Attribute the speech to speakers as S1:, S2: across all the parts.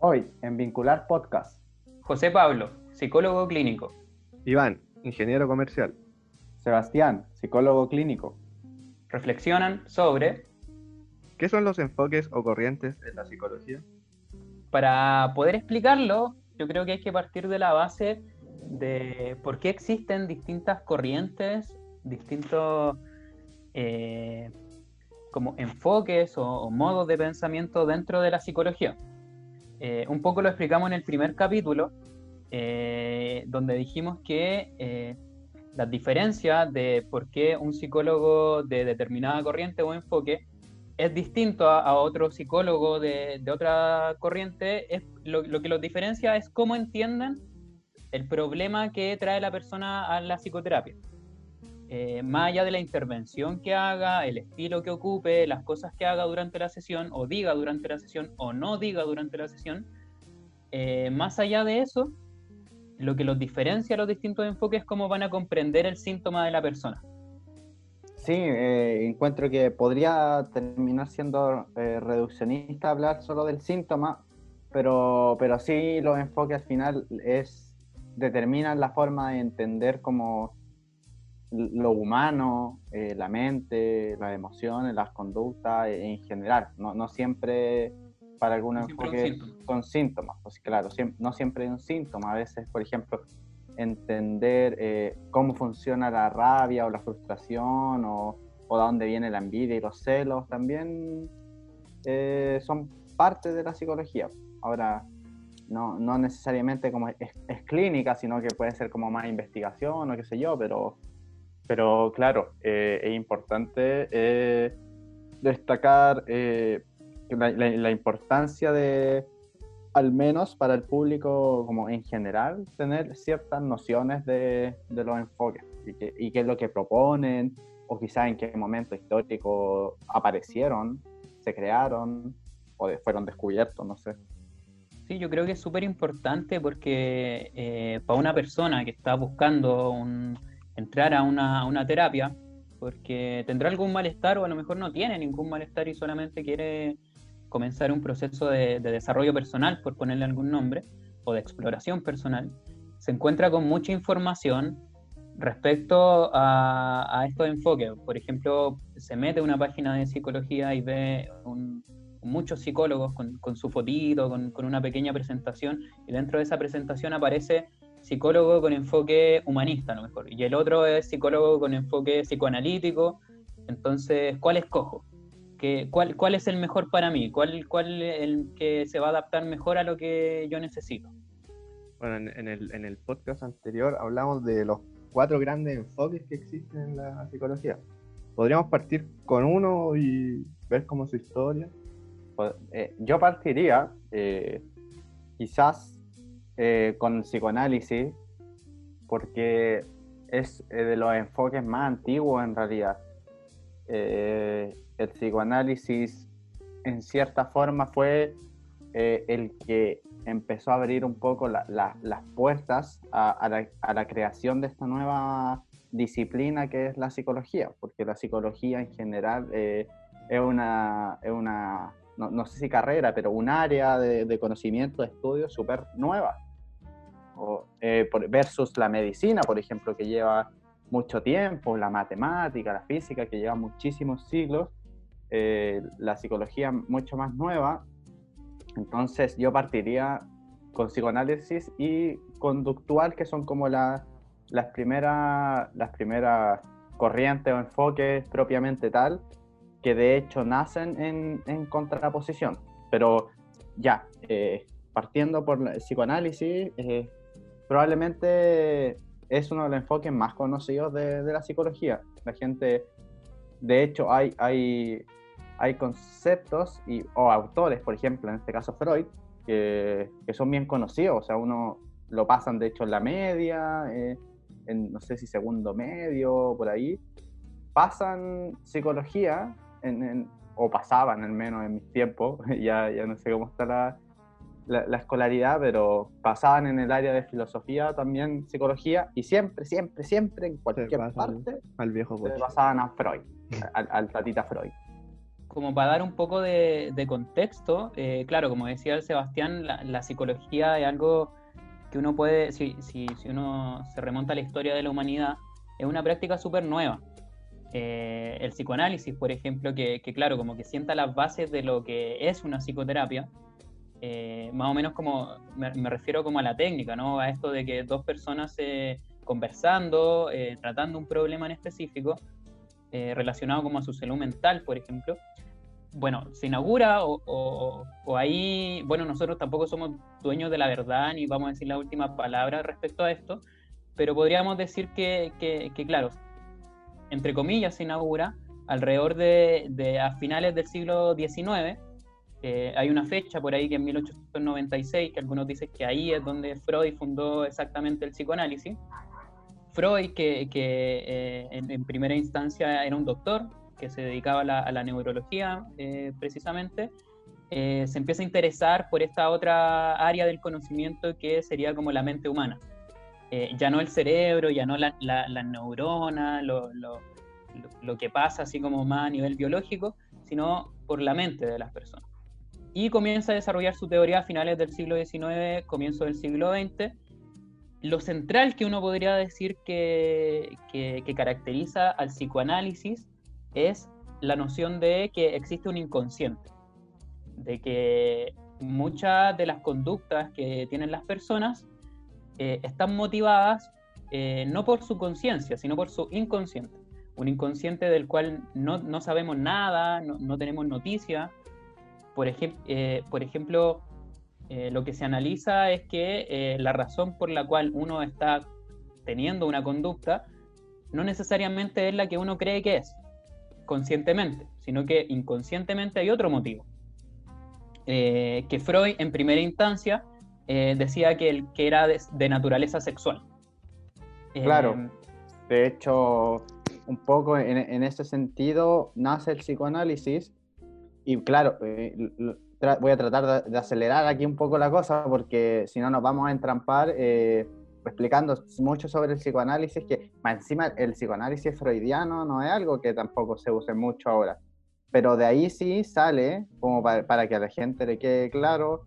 S1: Hoy, en Vincular Podcast,
S2: José Pablo, psicólogo clínico.
S3: Iván, ingeniero comercial.
S1: Sebastián, psicólogo clínico.
S2: Reflexionan sobre
S3: ¿Qué son los enfoques o corrientes en la psicología?
S2: Para poder explicarlo, yo creo que hay que partir de la base de por qué existen distintas corrientes, distintos eh, como enfoques o, modos de pensamiento dentro de la psicología. Eh, un poco lo explicamos en el primer capítulo, eh, donde dijimos que las diferencias de por qué un psicólogo de determinada corriente o enfoque es distinto a, otro psicólogo de, otra corriente, es, lo, que los diferencia es cómo entienden el problema que trae la persona a la psicoterapia. Eh, más allá de la intervención que haga, el estilo que ocupe, las cosas que haga durante la sesión, o diga durante la sesión, o no diga durante la sesión, eh, más allá de eso, lo que los diferencia a los distintos enfoques es cómo van a comprender el síntoma de la persona.
S1: Sí, eh, encuentro que podría terminar siendo reduccionista hablar solo del síntoma, pero, pero sí los enfoques al final es, determinan la forma de entender como lo humano, eh, la mente, las emociones, las conductas en general. No, no siempre para algunos enfoques son síntomas. Pues claro, no siempre hay un síntoma. A veces, por ejemplo, entender eh, cómo funciona la rabia o la frustración o, o, de dónde viene la envidia y los celos también eh, son parte de la psicología. Ahora, no, no necesariamente como es, clínica, sino que puede ser como más investigación o qué sé yo, pero, pero claro, eh, es importante destacar la, la importancia de al menos para el público como en general, tener ciertas nociones de, de los enfoques y, qué es lo que proponen, o quizás en qué momento histórico aparecieron, se crearon o fueron descubiertos, no sé.
S2: Sí, yo creo que es súper importante porque eh, para una persona que está buscando entrar a una, una terapia, porque tendrá algún malestar o a lo mejor no tiene ningún malestar y solamente quiere comenzar un proceso de, desarrollo personal, por ponerle algún nombre, o de exploración personal, se encuentra con mucha información respecto a, estos enfoques. Por ejemplo, se mete a una página de psicología y ve muchos psicólogos con, su fotito, con, con, una pequeña presentación, y dentro de esa presentación aparece psicólogo con enfoque humanista, a lo mejor, y el otro es psicólogo con enfoque psicoanalítico. Entonces, ¿cuál escojo? cuál, ¿Cuál es el mejor para mí? ¿Cuál, ¿Cuál es el que se va a adaptar mejor a lo que yo necesito?
S3: Bueno, en, el, en el podcast anterior hablamos de los cuatro grandes enfoques que existen en la psicología. ¿Podríamos partir con uno y ver cómo su historia?
S1: Pues, eh, yo partiría eh, quizás eh, con psicoanálisis, porque es de los enfoques más antiguos en realidad. El psicoanálisis en cierta forma fue eh, el que empezó a abrir un poco las puertas a, la, creación de esta nueva disciplina que es la psicología, porque la psicología en general eh, es una, una no, sé si carrera, pero un área de, conocimiento, de estudio súper nueva, eh, versus la medicina, por ejemplo, que lleva mucho tiempo, la matemática, la física, que lleva muchísimos siglos, eh, la psicología mucho más nueva. Entonces yo partiría con psicoanálisis y conductual, que son como las primeras las primeras corrientes o enfoques propiamente tal, que de hecho nacen en, contraposición. Pero ya, eh, partiendo por el psicoanálisis, eh, probablemente es uno de los enfoques más conocidos de, la psicología. La gente, de hecho, hay, hay hay conceptos y, o autores, por ejemplo, en este caso Freud, que, que son bien conocidos, o sea, uno lo pasan de hecho en la media, eh, en no sé si segundo medio, por ahí, pasan psicología, en, o pasaban al menos en mis tiempos, ya, ya no sé cómo está la, la, escolaridad, pero pasaban en el área de filosofía también psicología y siempre, siempre, siempre, en cualquier parte,
S3: al viejo
S1: pasaban a Freud, al, al tatita Freud
S2: como para dar un poco de, contexto, eh, claro, como decía el Sebastián, la, psicología es algo que uno puede, si, si, si, uno se remonta a la historia de la humanidad, es una práctica súper nueva. Eh, el psicoanálisis, por ejemplo, que, claro, como que sienta las bases de lo que es una psicoterapia, eh, más o menos como, me, refiero como a la técnica, ¿no? A esto de que dos personas conversando, tratando un problema en específico, eh, relacionado como a su salud mental, por ejemplo, bueno, se inaugura o, ahí, bueno, nosotros tampoco somos dueños de la verdad ni vamos a decir la última palabra respecto a esto, pero podríamos decir que, que, claro, entre comillas, se inaugura alrededor de, a finales del siglo XIX. Eh, hay una fecha por ahí que en 1896, que algunos dicen que ahí es donde Freud fundó exactamente el psicoanálisis. Freud, que, eh, en, primera instancia era un doctor que se dedicaba a la, neurología eh, precisamente, eh, se empieza a interesar por esta otra área del conocimiento que sería como la mente humana. ya no el cerebro, ya no la, la, neurona, lo, lo, que pasa así como más a nivel biológico, sino por la mente de las personas. Y comienza a desarrollar su teoría a finales del siglo XIX, comienzo del siglo XX, lo central que uno podría decir que, caracteriza al psicoanálisis es la noción de que existe un inconsciente, de que muchas de las conductas que tienen las personas eh, están motivadas eh, no por su conciencia, sino por su inconsciente. Un inconsciente del cual no, sabemos nada, no, tenemos noticia. Por, eh, por ejemplo, eh, lo que se analiza es que eh, la razón por la cual uno está teniendo una conducta no necesariamente es la que uno cree que es, conscientemente, sino que inconscientemente hay otro motivo. Que Freud en primera instancia decía que era de, naturaleza sexual.
S1: Claro, de hecho, un poco en, en, ese sentido nace el psicoanálisis y claro, voy a tratar de, acelerar aquí un poco la cosa porque si no nos vamos a entrampar eh, explicando mucho sobre el psicoanálisis, que más encima el psicoanálisis freudiano no es algo que tampoco se use mucho ahora. Pero de ahí sí sale, como para, que a la gente le quede claro,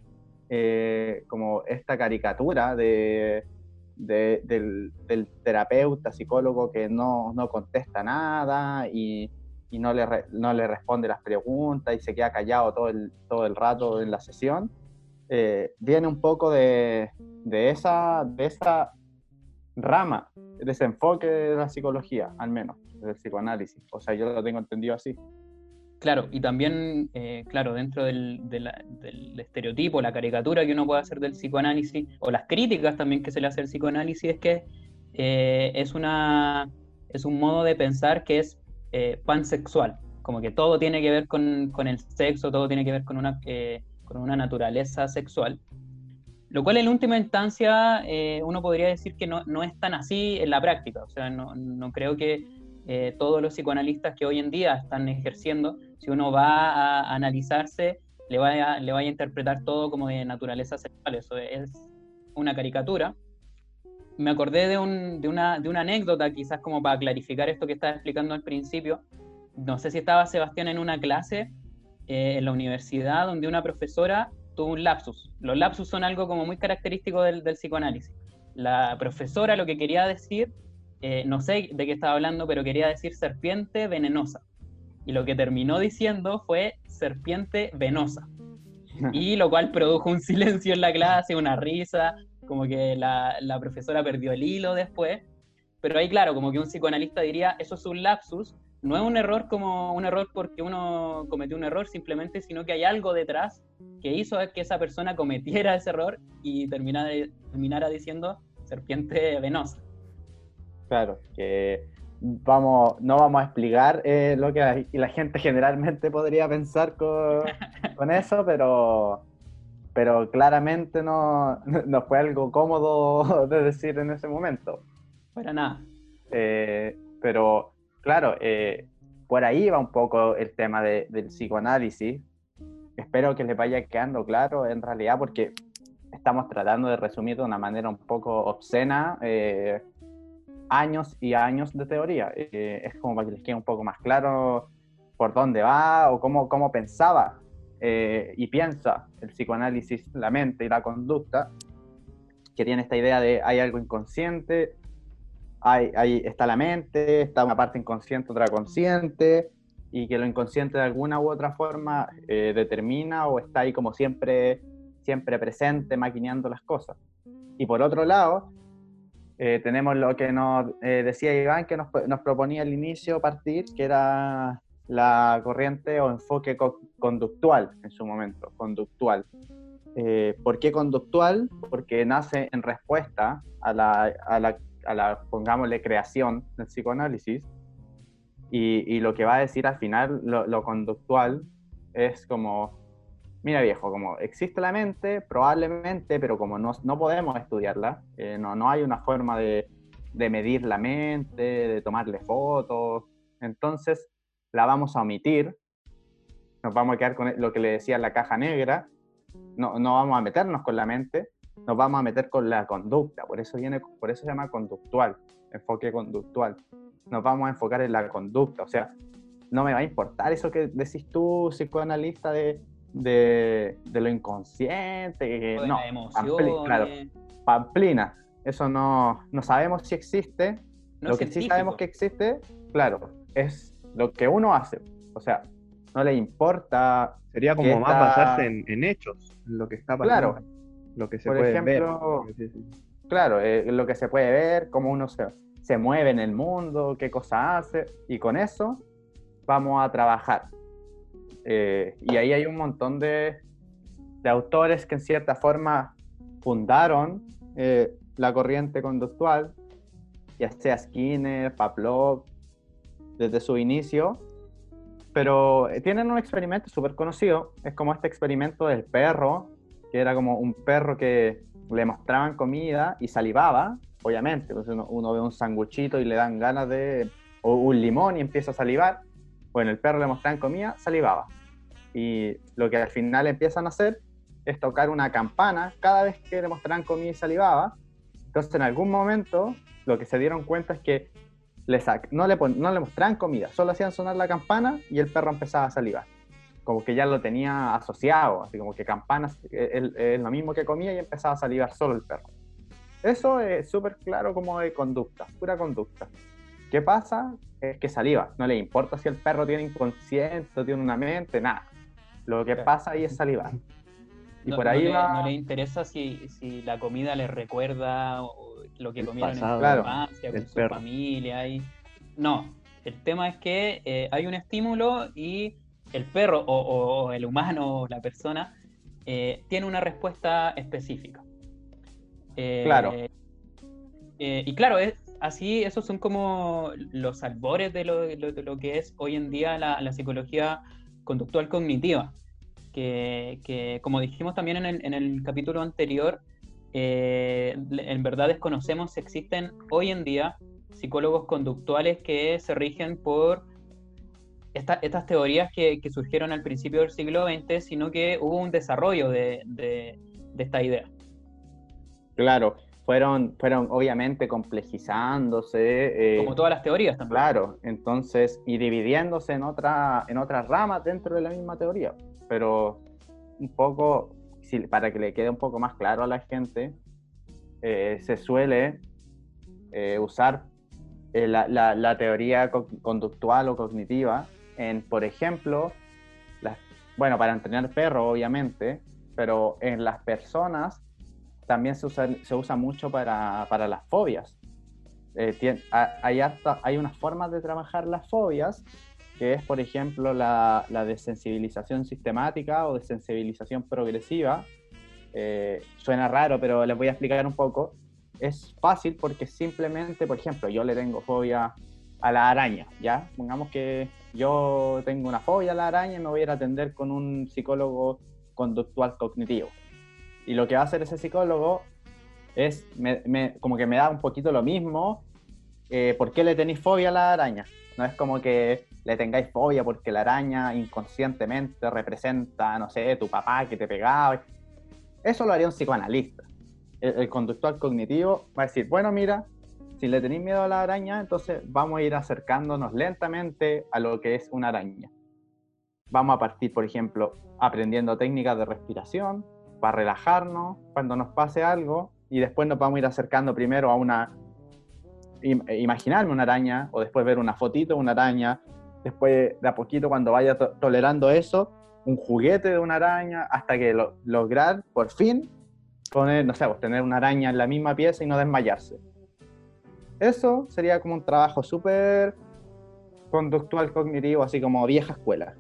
S1: eh, como esta caricatura de, del, del, terapeuta, psicólogo que no, no contesta nada y, y no le, no le responde las preguntas y se queda callado todo el, todo el rato en la sesión, eh, viene un poco de, de, esa, de esa rama, de ese enfoque de la psicología, al menos, del psicoanálisis. O sea, yo lo tengo entendido así.
S2: Claro, y también, eh, claro, dentro del, del, estereotipo, la caricatura que uno puede hacer del psicoanálisis, o las críticas también que se le hace al psicoanálisis, es que eh, es, una, es un modo de pensar que es eh, pansexual, como que todo tiene que ver con, el sexo, todo tiene que ver con una, eh, con una naturaleza sexual. Lo cual en última instancia eh, uno podría decir que no, no, es tan así en la práctica. O sea, no, no creo que eh, todos los psicoanalistas que hoy en día están ejerciendo, si uno va a analizarse, le vaya, le vaya a interpretar todo como de naturaleza sexual. Eso es una caricatura me acordé de, una, anécdota, quizás como para clarificar esto que estaba explicando al principio. No sé si estaba Sebastián en una clase eh, en la universidad donde una profesora tuvo un lapsus. Los lapsus son algo como muy característico del, psicoanálisis. La profesora lo que quería decir, eh, no sé de qué estaba hablando, pero quería decir serpiente venenosa. Y lo que terminó diciendo fue serpiente venosa. Y lo cual produjo un silencio en la clase, una risa, como que la, la, profesora perdió el hilo después, pero ahí claro, como que un psicoanalista diría, eso es un lapsus, no es un error como un error porque uno cometió un error simplemente, sino que hay algo detrás que hizo que esa persona cometiera ese error y terminara, terminara diciendo serpiente venosa.
S1: Claro, que vamos, no vamos a explicar eh, lo que la, gente generalmente podría pensar con, con eso, pero pero claramente no, no fue algo cómodo de decir en ese momento.
S2: Para nada.
S1: Eh, pero claro, eh, por ahí va un poco el tema de, del psicoanálisis. Espero que les vaya quedando claro en realidad porque estamos tratando de resumir de una manera un poco obscena eh, años y años de teoría. es como para que les quede un poco más claro por dónde va o cómo, cómo pensaba eh, y piensa el psicoanálisis, la mente y la conducta, que tiene esta idea de hay algo inconsciente, hay, hay, está la mente, está una parte inconsciente, otra consciente, y que lo inconsciente de alguna u otra forma eh, determina o está ahí como siempre, siempre presente, maquineando las cosas. Y por otro lado, eh, tenemos lo que nos decía Iván, que nos, nos, proponía al inicio partir, que era la corriente o enfoque conductual en su momento, conductual. Eh, ¿Por qué conductual? Porque nace en respuesta a la, a la, a la pongámosle, creación del psicoanálisis. Y, lo que va a decir al final, lo, lo, conductual, es como, mira viejo, como existe la mente, probablemente, pero como no, no podemos estudiarla, eh, no, no hay una forma de, de medir la mente, de tomarle fotos, entonces la vamos a omitir, nos vamos a quedar con lo que le decía la caja negra, no, no vamos a meternos con la mente, nos vamos a meter con la conducta, por eso, viene, por eso se llama conductual, enfoque conductual. Nos vamos a enfocar en la conducta, o sea, no me va a importar eso que decís tú, psicoanalista, de, de, de lo inconsciente, que, no, pamplina, claro, pamplina, eso no, no sabemos si existe, no lo que sí sabemos que existe, claro, es lo que uno hace. O sea, no le importa.
S3: Sería como más basarse en, hechos, en lo que está pasando. Claro. Lo que se puede ejemplo, ver.
S1: Claro, eh, lo que se puede ver, cómo uno se, se mueve en el mundo, qué cosa hace. Y con eso vamos a trabajar. Eh, y ahí hay un montón de, de, autores que en cierta forma fundaron eh, la corriente conductual, ya sea Skinner, Pavlov, desde su inicio, pero eh, tienen un experimento súper conocido, es como este experimento del perro, que era como un perro que le mostraban comida y salivaba, obviamente, pues uno, ve un sanguchito y le dan ganas de, o un limón y empieza a salivar, bueno, el perro le mostraban comida, salivaba. Y lo que al final empiezan a hacer es tocar una campana cada vez que le mostraban comida y salivaba. Entonces en algún momento lo que se dieron cuenta es que no, le no le mostraban comida, solo hacían sonar la campana y el perro empezaba a salivar. Como que ya lo tenía asociado, así como que campanas es, lo mismo que comía y empezaba a salivar solo el perro. Eso es súper claro como de conducta, pura conducta. ¿Qué pasa? Es que saliva. No le importa si el perro tiene inconsciente tiene una mente, nada. Lo que pasa ahí es salivar.
S2: Y por ahí no, le, no le interesa si, si, la comida le recuerda lo que comieron en su infancia, con su familia. Y... No, el tema es que eh, hay un estímulo y el perro o, el humano o la persona eh, tiene una respuesta específica.
S1: Eh, claro.
S2: y claro, es, así, esos son como los albores de lo, de lo que es hoy en día la, la psicología conductual cognitiva. Que, que, como dijimos también en el, en el capítulo anterior, eh, en verdad desconocemos si existen hoy en día psicólogos conductuales que se rigen por estas teorías que, surgieron al principio del siglo XX, sino que hubo un desarrollo de, esta idea.
S1: Claro, fueron, fueron obviamente complejizándose.
S2: Eh, Como todas las teorías también.
S1: Claro, entonces, y dividiéndose en, otra, en otras ramas dentro de la misma teoría. Pero un poco para que le quede un poco más claro a la gente, eh, se suele eh, usar eh, la, teoría conductual o cognitiva en, por ejemplo, bueno, para entrenar perros, obviamente, pero en las personas también se usa, se usa mucho para, las fobias. hay, hay unas formas de trabajar las fobias que es, por ejemplo, la, la desensibilización sistemática o desensibilización progresiva. Eh, suena raro, pero les voy a explicar un poco. Es fácil porque simplemente, por ejemplo, yo le tengo fobia a la araña, ¿ya? Pongamos que yo tengo una fobia a la araña y me voy a ir a atender con un psicólogo conductual cognitivo. Y lo que va a hacer ese psicólogo es, me, como que me da un poquito lo mismo, eh, ¿por qué le tenéis fobia a la araña? No es como que le tengáis fobia porque la araña inconscientemente representa, no sé, tu papá que te pegaba. Eso lo haría un psicoanalista. El, conductual cognitivo va a decir, bueno, mira, si le tenéis miedo a la araña, entonces vamos a ir acercándonos lentamente a lo que es una araña. vamos a partir, por ejemplo, aprendiendo técnicas de respiración para relajarnos cuando nos pase algo y después nos vamos a ir acercando primero a una, imaginarme una araña o después ver una fotito de una araña, después de a poquito cuando vaya tolerando eso, un juguete de una araña, hasta que lograr por fin poner, no sé, pues, tener una araña en la misma pieza y no desmayarse. Eso sería como un trabajo súper conductual cognitivo, así como vieja escuela.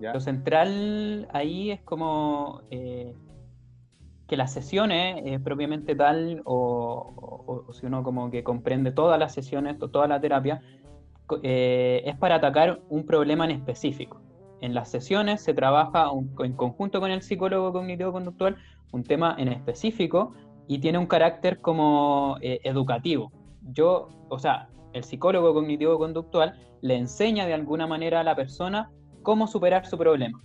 S2: Lo central ahí es como eh, que las sesiones, eh, propiamente tal, o, si uno como que comprende todas las sesiones, toda la terapia, eh, es para atacar un problema en específico. En las sesiones se trabaja en conjunto con el psicólogo cognitivo-conductual un tema en específico y tiene un carácter como educativo. Yo, o sea, el psicólogo cognitivo-conductual le enseña de alguna manera a la persona cómo superar su problema.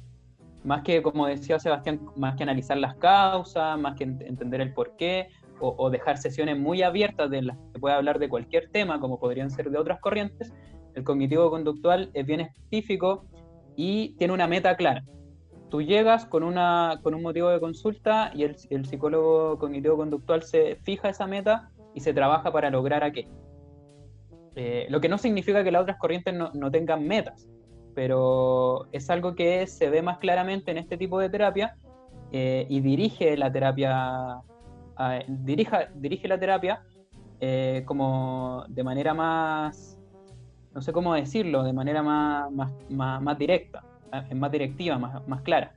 S2: Más que, como decía Sebastián, más que analizar las causas, más que entender el porqué, o, o dejar sesiones muy abiertas de las que se puede hablar de cualquier tema, como podrían ser de otras corrientes, el cognitivo conductual es bien específico y tiene una meta clara. Tú llegas con, una, con un motivo de consulta y el, el psicólogo cognitivo conductual se fija esa meta y se trabaja para lograr aquello. Eh, lo que no significa que las otras corrientes no, no tengan metas, pero es algo que se ve más claramente en este tipo de terapia eh, y dirige la terapia, dirija, dirige la terapia eh, como de manera más, no sé cómo decirlo, de manera más, más, más, directa, eh, más directiva, más, más clara.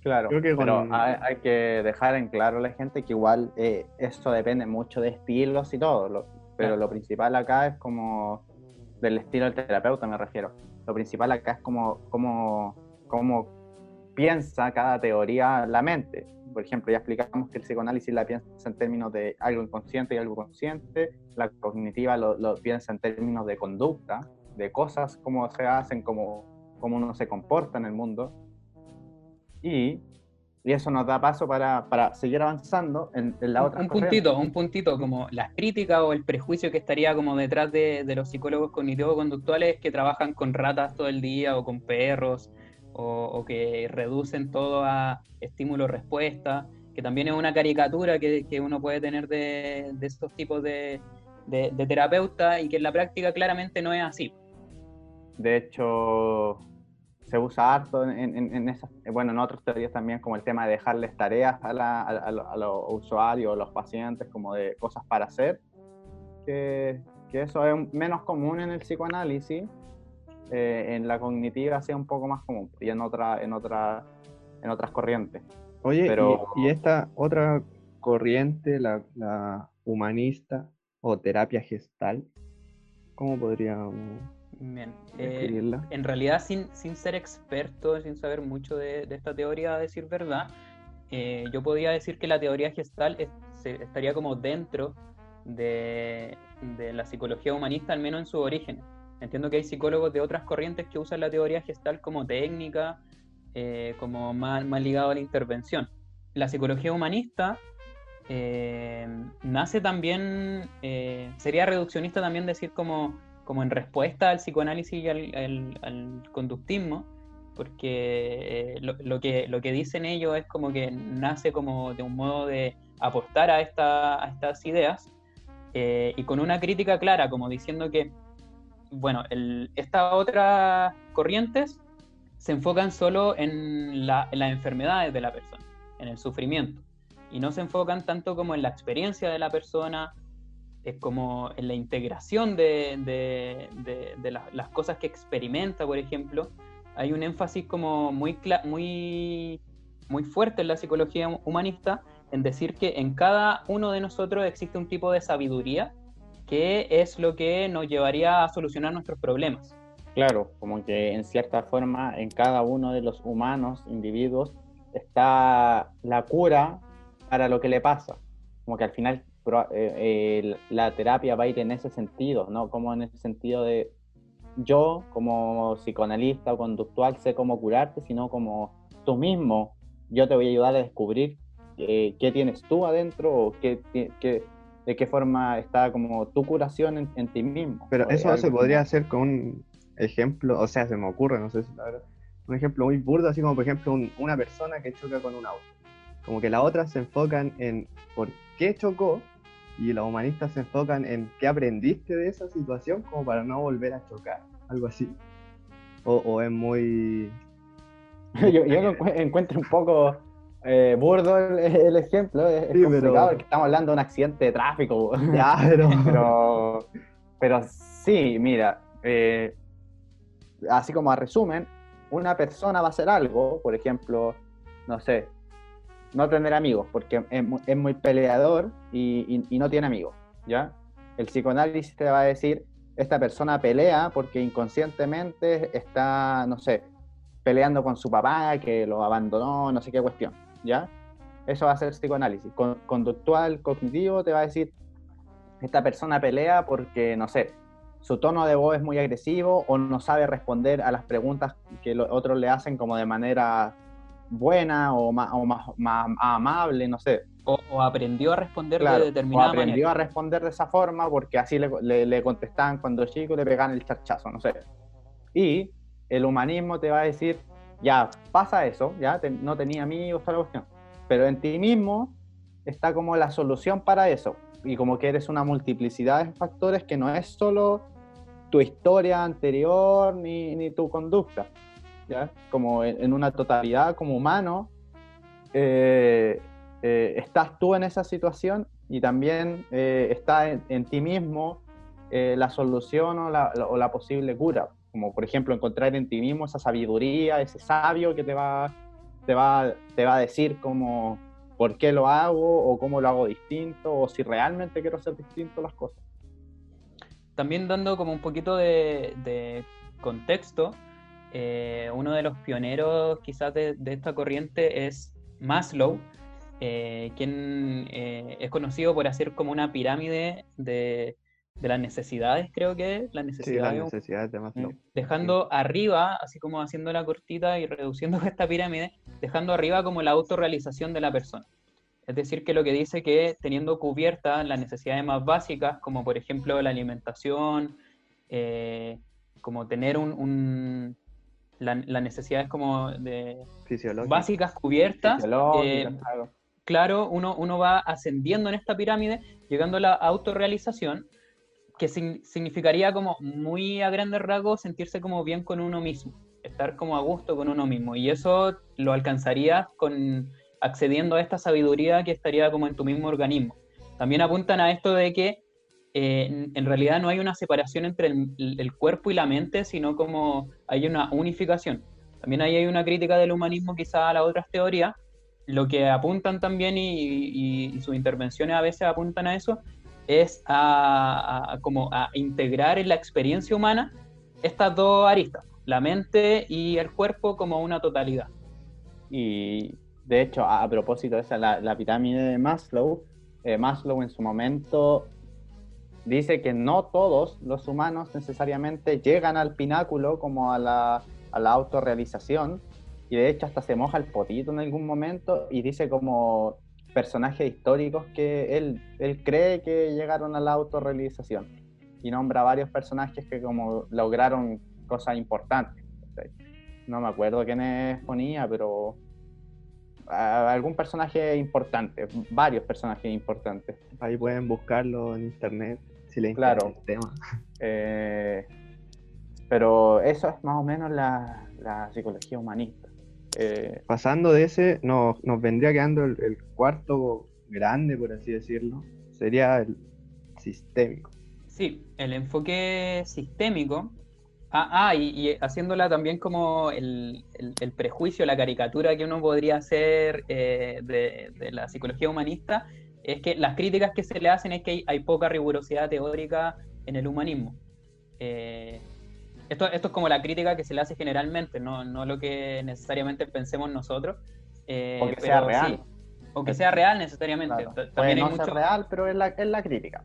S1: Claro, pero hay, que dejar en claro a la gente que igual esto depende mucho de estilos y todo, pero lo principal acá es como del estilo del terapeuta, me refiero lo principal acá es cómo, cómo, cómo piensa cada teoría la mente. Por ejemplo, ya explicamos que el psicoanálisis la piensa en términos de algo inconsciente y algo consciente, la cognitiva lo, lo piensa en términos de conducta, de cosas, cómo se hacen, cómo, cómo uno se comporta en el mundo. Y y eso nos da paso para, para seguir avanzando en, la otra.
S2: Un puntito, un puntito, como las críticas o el prejuicio que estaría como detrás de, de los psicólogos cognitivo-conductuales que trabajan con ratas todo el día o con perros o, o que reducen todo a estímulo-respuesta, que también es una caricatura que, que uno puede tener de, de estos tipos de, de, de terapeuta y que en la práctica claramente no es así.
S1: De hecho, se usa harto en, en, esas, bueno, en otras teorías también, como el tema de dejarles tareas a, la, a, los usuarios o los pacientes, como de cosas para hacer, que, que eso es menos común en el psicoanálisis, eh, en la cognitiva sí un poco más común, y en, otra, en, otra, en otras corrientes.
S3: Oye, Pero, y, esta otra corriente, la, la humanista o terapia gestal, ¿cómo podríamos
S2: Bien. Eh, en realidad, sin, sin, ser experto, sin saber mucho de, esta teoría, a decir verdad, eh, yo podría decir que la teoría gestal estaría como dentro de, de, la psicología humanista, al menos en su origen. Entiendo que hay psicólogos de otras corrientes que usan la teoría gestal como técnica, eh, como más, más ligado a la intervención. La psicología humanista nace también, sería reduccionista también decir como como en respuesta al psicoanálisis y al, conductismo, porque eh, lo, que, lo que dicen ellos es como que nace como de un modo de aportar a, esta, a estas ideas eh, y con una crítica clara, como diciendo que, bueno, estas otras corrientes se enfocan solo en, la, en las enfermedades de la persona, en el sufrimiento, y no se enfocan tanto como en la experiencia de la persona, es como en la integración de, de, las cosas que experimenta, por ejemplo, hay un énfasis como muy, muy, muy fuerte en la psicología humanista en decir que en cada uno de nosotros existe un tipo de sabiduría que es lo que nos llevaría a solucionar nuestros problemas.
S1: Claro, como que en cierta forma en cada uno de los humanos, individuos, está la cura para lo que le pasa. Como que al final eh, la terapia va a ir en ese sentido, ¿no? Como en ese sentido de yo como psicoanalista o conductual sé cómo curarte, sino como tú mismo, yo te voy a ayudar a descubrir eh, qué tienes tú adentro o qué, qué, de qué forma está como tu curación en, ti mismo.
S3: Pero eso se podría hacer con ejemplo, o sea, se me ocurre, no sé si la verdad, un ejemplo muy burdo, así como por ejemplo un- una persona que choca con un auto. Como que las otras se enfocan en por qué chocó y los humanistas se enfocan en qué aprendiste de esa situación como para no volver a chocar, algo así. O, o es muy...
S1: yo, yo lo encuentro un poco eh, burdo el, el ejemplo, es, es
S3: Sí, pero-
S1: complicado porque estamos hablando de un accidente de tráfico.
S3: Ya, pero...
S1: pero, pero sí, mira, eh, así como a resumen, una persona va a hacer algo, por ejemplo, no sé, no tener amigos, porque es, mu- es muy peleador y no tiene amigos, ¿ya? El psicoanálisis te va a decir, esta persona pelea porque inconscientemente está, no sé, peleando con su papá, que lo abandonó, no sé qué cuestión, ¿ya? Eso va a ser psicoanálisis. Con- conductual, cognitivo, te va a decir, esta persona pelea porque, no sé, su tono de voz es muy agresivo o no sabe responder a las preguntas que los otros le hacen como de manera buena o más, o más, más amable, no sé.
S2: O, o aprendió a responder
S1: Claro,
S2: de
S1: o
S2: determinada
S1: aprendió
S2: manera.
S1: a responder de esa forma porque así le, le- le contestaban cuando chico le pegaban el charchazo, no sé. Y el humanismo te va a decir, ya, pasa eso, ya, te- no tenía amigos, toda la cuestión. Pero en ti mismo está como la solución para eso. Y como que eres una multiplicidad de factores que no es solo tu historia anterior ni, ni tu conducta. ¿Ya? Como en, una totalidad, como humano, eh, eh, estás tú en esa situación y también eh, está en, en ti mismo eh, la solución o la, o la posible cura. Como por ejemplo encontrar en ti mismo esa sabiduría, ese sabio que te va, te va, te va a decir como por qué lo hago o cómo lo hago distinto o si realmente quiero hacer distinto las cosas.
S2: También dando como un poquito de, de contexto, eh, uno de los pioneros quizás de, de esta corriente es Maslow, eh, quien eh, es conocido por hacer como una pirámide de, de las necesidades, creo que es, las
S3: Sí, las
S2: necesidades,
S3: necesidades de Maslow.
S2: dejando arriba, así como haciendo la cortita y reduciendo esta pirámide, dejando arriba como la autorrealización de la persona. Es decir, que lo que dice que teniendo cubiertas las necesidades más básicas, como por ejemplo la alimentación, eh, como tener un, un- la- las necesidades como de básicas cubiertas, eh,
S1: claro.
S2: claro, uno, uno va ascendiendo en esta pirámide, llegando a la autorrealización, que sin- significaría como muy a grandes rasgos sentirse como bien con uno mismo, estar como a gusto con uno mismo. Y eso lo alcanzarías con accediendo a esta sabiduría que estaría como en tu mismo organismo. También apuntan a esto de que eh, en- realidad no hay una separación entre el, el cuerpo y la mente, sino como hay una unificación. También ahí hay una crítica del humanismo quizá a las otras teorías, lo que apuntan también y, y- y sus intervenciones a veces apuntan a eso, es a, a- como a integrar en la experiencia humana estas dos aristas, la mente y el cuerpo como una totalidad.
S1: Y de hecho, a, a propósito de esa, la, la pirámide de Maslow, eh, Maslow en su momento dice que no todos los humanos necesariamente llegan al pináculo como a la, a la autorrealización, y de hecho hasta se moja el potito en algún momento y dice como personajes históricos que él, él cree que llegaron a la autorrealización y nombra varios personajes que como lograron cosas importantes. No me acuerdo quiénes ponía, pero a- algún personaje importante, varios personajes importantes.
S3: Ahí pueden buscarlo en internet si
S1: Claro.
S3: interesa el tema.
S1: Eh, pero eso es más o menos la, la psicología humanista. Eh,
S3: Pasando de ese, nos, nos vendría quedando el, el cuarto grande, por así decirlo. Sería el sistémico.
S2: Sí, el enfoque sistémico. Ah, ah, y, y haciéndola también como el, el- el prejuicio, la caricatura que uno podría hacer eh, de, de la psicología humanista, es que las críticas que se le hacen es que hay, hay poca rigurosidad teórica en el humanismo. Eh, esto, esto es como la crítica que se le hace generalmente, no, no lo que necesariamente pensemos nosotros. eh,
S1: O que
S2: pero
S1: sea
S2: sí,
S1: real.
S2: o que sea real necesariamente.
S1: claro,
S2: Ta-
S1: puede
S2: También hay
S1: no ser
S2: mucho-
S1: real, pero es la, es la crítica.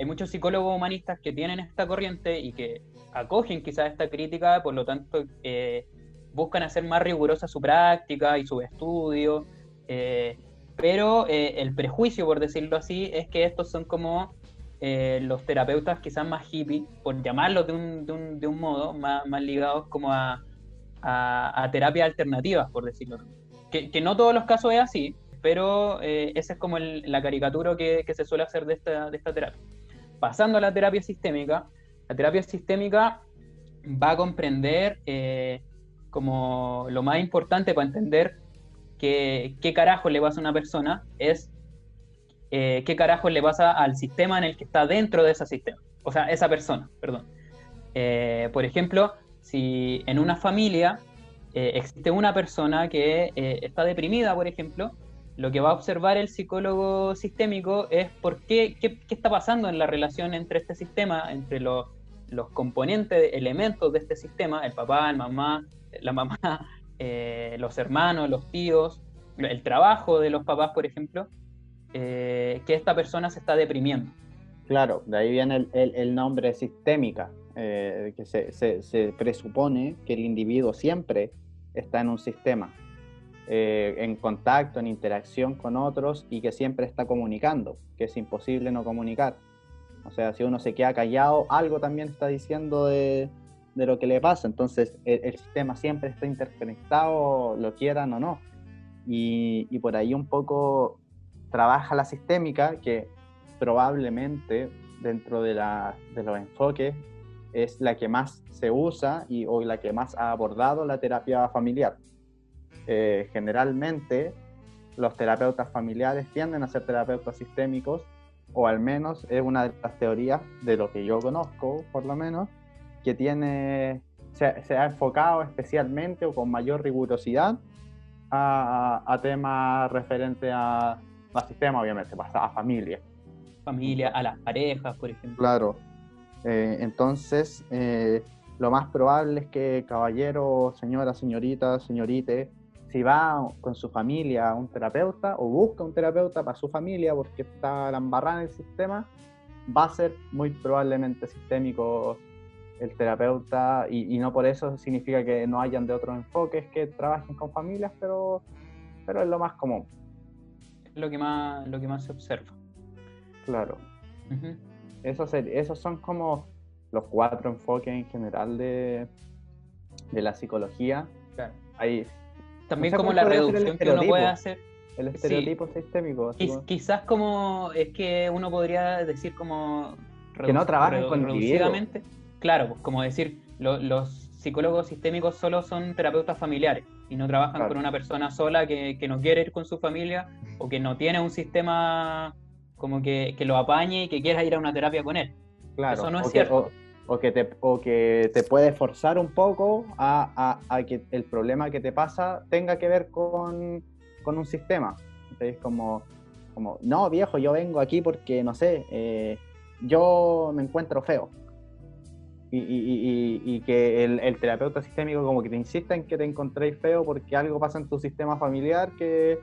S2: hay muchos psicólogos humanistas que tienen esta corriente y que acogen quizás esta crítica, por lo tanto eh, buscan hacer más rigurosa su práctica y su estudio, eh, pero eh, el prejuicio, por decirlo así, es que estos son como eh, los terapeutas quizás más hippies, por llamarlos de un, de un, de un modo, más, más, ligados como a, a, terapias alternativas, por decirlo. Que, que, no todos los casos es así, pero eh, esa es como la caricatura que, que, se suele hacer de esta, de esta terapia. Pasando a la terapia sistémica, la terapia sistémica va a comprender eh, como lo más importante para entender que, qué carajo le pasa a una persona es eh, qué carajo le pasa al sistema en el que está dentro de ese sistema, o sea, esa persona, perdón. Eh, por ejemplo, si en una familia eh, existe una persona que está deprimida, por ejemplo, lo que va a observar el psicólogo sistémico es por qué, qué, qué está pasando en la relación entre este sistema, entre los, los componentes, elementos de este sistema, el papá, el mamá, la mamá, eh, los hermanos, los tíos, el trabajo de los papás, por ejemplo, eh, que esta persona se está deprimiendo.
S1: Claro, de ahí viene el, el, el nombre sistémica, eh, que se, se, presupone que el individuo siempre está en un sistema, en contacto, en interacción con otros y que siempre está comunicando, que es imposible no comunicar. O sea, si uno se queda callado, algo también está diciendo de, de lo que le pasa. Entonces, el, sistema siempre está interconectado, lo quieran o no. Y, y por ahí un poco trabaja la sistémica, que probablemente dentro de, la, de los enfoques es la que más se usa y o la que más ha abordado la terapia familiar. Eh, generalmente los terapeutas familiares tienden a ser terapeutas sistémicos o al menos es una de las teorías de lo que yo conozco, por lo menos, que tiene, se, se ha enfocado especialmente o con mayor rigurosidad a, a temas referentes a, a sistema, obviamente, pues, a familia.
S2: Familia, a las parejas, por ejemplo.
S1: Claro. Eh, entonces, eh, lo más probable es que caballero, señora, señorita, señorite, si va con su familia a un terapeuta o busca un terapeuta para su familia porque está la embarrada en el sistema, va a ser muy probablemente sistémico el terapeuta y, y, no por eso significa que no hayan de otros enfoques que trabajen con familias, pero, pero es lo más común.
S2: Es lo que más, lo que más se observa.
S1: Claro. Uh -huh. Esos, esos son como los cuatro enfoques en general de, de la psicología.
S2: Claro.
S1: Ahí,
S2: También no sé como la reducción que uno puede hacer.
S1: El estereotipo sí. sistémico.
S2: Quiz, quizás como es que uno podría decir como...
S1: Que no trabajan con reducidamente.
S2: Claro, pues como decir, lo, los psicólogos sistémicos solo son terapeutas familiares y no trabajan claro. con una persona sola que, que no quiere ir con su familia o que no tiene un sistema como que, que, lo apañe y que quieras ir a una terapia con él.
S1: Claro.
S2: Eso no es
S1: o
S2: cierto.
S1: Que, o, o, que te, o que te puede forzar un poco a, a, a, que el problema que te pasa tenga que ver con, con un sistema. Entonces, como, como, no, viejo, yo vengo aquí porque, no sé, eh, yo me encuentro feo. Y, y, y, y que el, el, terapeuta sistémico como que te insista en que te encontréis feo porque algo pasa en tu sistema familiar que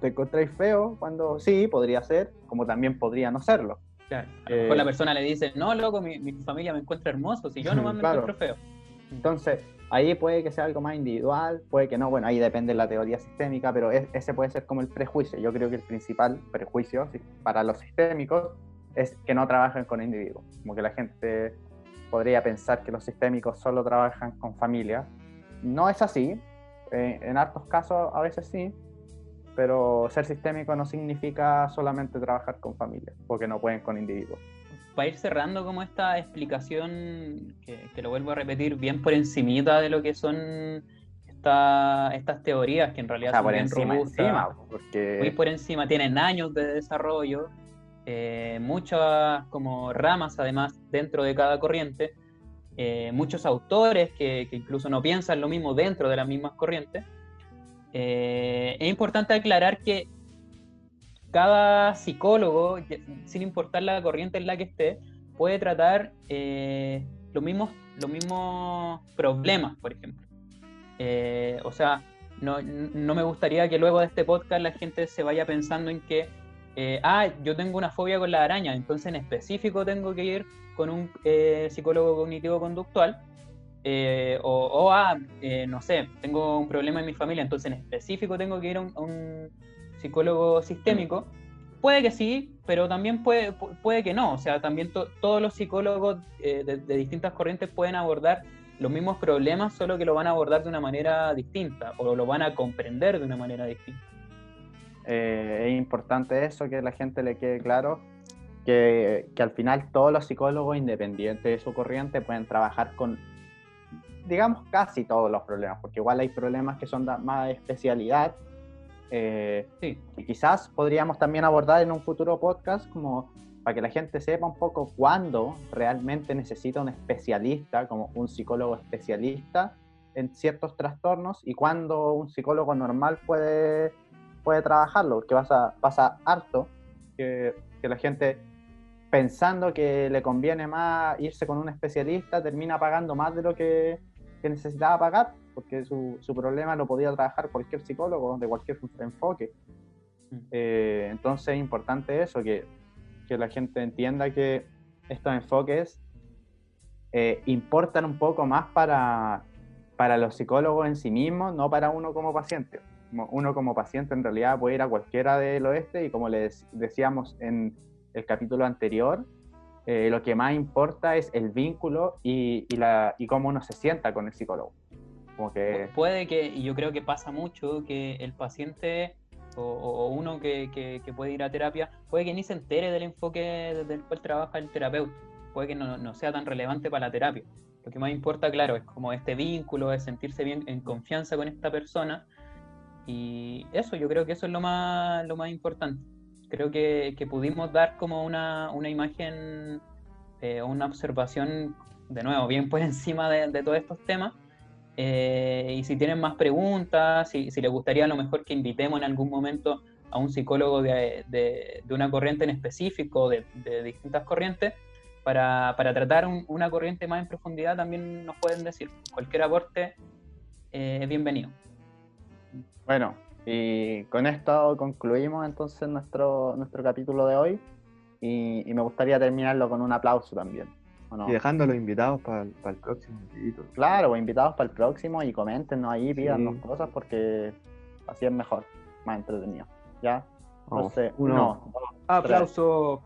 S1: te encontráis feo cuando sí, podría ser, como también podría no serlo.
S2: Claro. A lo mejor eh, la persona le dice, no, loco, mi, mi, familia me encuentra hermoso, si yo nomás me claro. encuentro feo.
S1: Entonces, ahí puede que sea algo más individual, puede que no, bueno, ahí depende de la teoría sistémica, pero es, ese puede ser como el prejuicio. Yo creo que el principal prejuicio para los sistémicos es que no trabajen con individuos. Como que la gente podría pensar que los sistémicos solo trabajan con familias. No es así, eh, en hartos casos a veces sí, pero ser sistémico no significa solamente trabajar con familias, porque no pueden con individuos.
S2: Para ir cerrando como esta explicación, que, que lo vuelvo a repetir, bien por encimita de lo que son esta, estas teorías, que en realidad
S1: o sea,
S2: son
S1: por
S2: bien
S1: encima,
S2: robustas,
S1: encima, porque...
S2: muy por encima, tienen años de desarrollo, eh, muchas como ramas además dentro de cada corriente, eh, muchos autores que, incluso no piensan lo mismo dentro de las mismas corrientes. Eh, es importante aclarar que cada psicólogo, sin importar la corriente en la que esté, puede tratar eh, los, mismos, los mismos problemas, por ejemplo. O sea, no, no, me gustaría que luego de este podcast la gente se vaya pensando en que, eh, ah, yo tengo una fobia con la araña, entonces en específico tengo que ir con un eh, psicólogo cognitivo-conductual, eh, o, ah, no sé, tengo un problema en mi familia, entonces en específico tengo que ir a un, psicólogo sistémico, puede que sí, pero también puede, puede que no. O sea, también todos los psicólogos eh, de, distintas corrientes pueden abordar los mismos problemas, solo que lo van a abordar de una manera distinta o lo van a comprender de una manera distinta.
S1: Eh, es importante eso, que la gente le quede claro que, que, al final todos los psicólogos, independientes de su corriente, pueden trabajar con, digamos, casi todos los problemas, porque igual hay problemas que son más de especialidad eh, sí. Y quizás podríamos también abordar en un futuro podcast como para que la gente sepa un poco cuándo realmente necesita un especialista, como un psicólogo especialista en ciertos trastornos y cuándo un psicólogo normal puede, puede trabajarlo, porque pasa, pasa harto que, que la gente pensando que le conviene más irse con un especialista termina pagando más de lo que, que necesitaba pagar porque su, su, problema lo podía trabajar cualquier psicólogo de cualquier enfoque. Mm. Eh, entonces es importante eso, que, que, la gente entienda que estos enfoques eh, importan un poco más para, para los psicólogos en sí mismos, no para uno como paciente. Uno como paciente en realidad puede ir a cualquiera del oeste y como les decíamos en el capítulo anterior, eh, lo que más importa es el vínculo y, y, la, y cómo uno se sienta con el psicólogo.
S2: Puede que, y yo creo que pasa mucho, que el paciente o, uno que, puede ir a terapia, puede que ni se entere del enfoque desde el cual trabaja el terapeuta, puede que no, sea tan relevante para la terapia. Lo que más importa, claro, es como este vínculo, es sentirse bien en confianza con esta persona. Y eso, yo creo que eso es lo más, lo más importante. Creo que, pudimos dar como una, imagen eh, una observación, de nuevo, bien por encima de todos estos temas, eh, y si tienen más preguntas, si, si, les gustaría a lo mejor que invitemos en algún momento a un psicólogo de, de, una corriente en específico, de, de distintas corrientes, para, para tratar una corriente más en profundidad, también nos pueden decir. Cualquier aporte eh, es bienvenido.
S1: Bueno, y con esto concluimos entonces nuestro, nuestro capítulo de hoy. Y, y me gustaría terminarlo con un aplauso también.
S3: Y dejando los invitados para el próximo.
S1: Claro, pues, invitados para el próximo y coméntenos ahí, pídanos cosas porque así es mejor, más entretenido. ¿Ya?
S3: No sé, uno.
S2: Aplauso.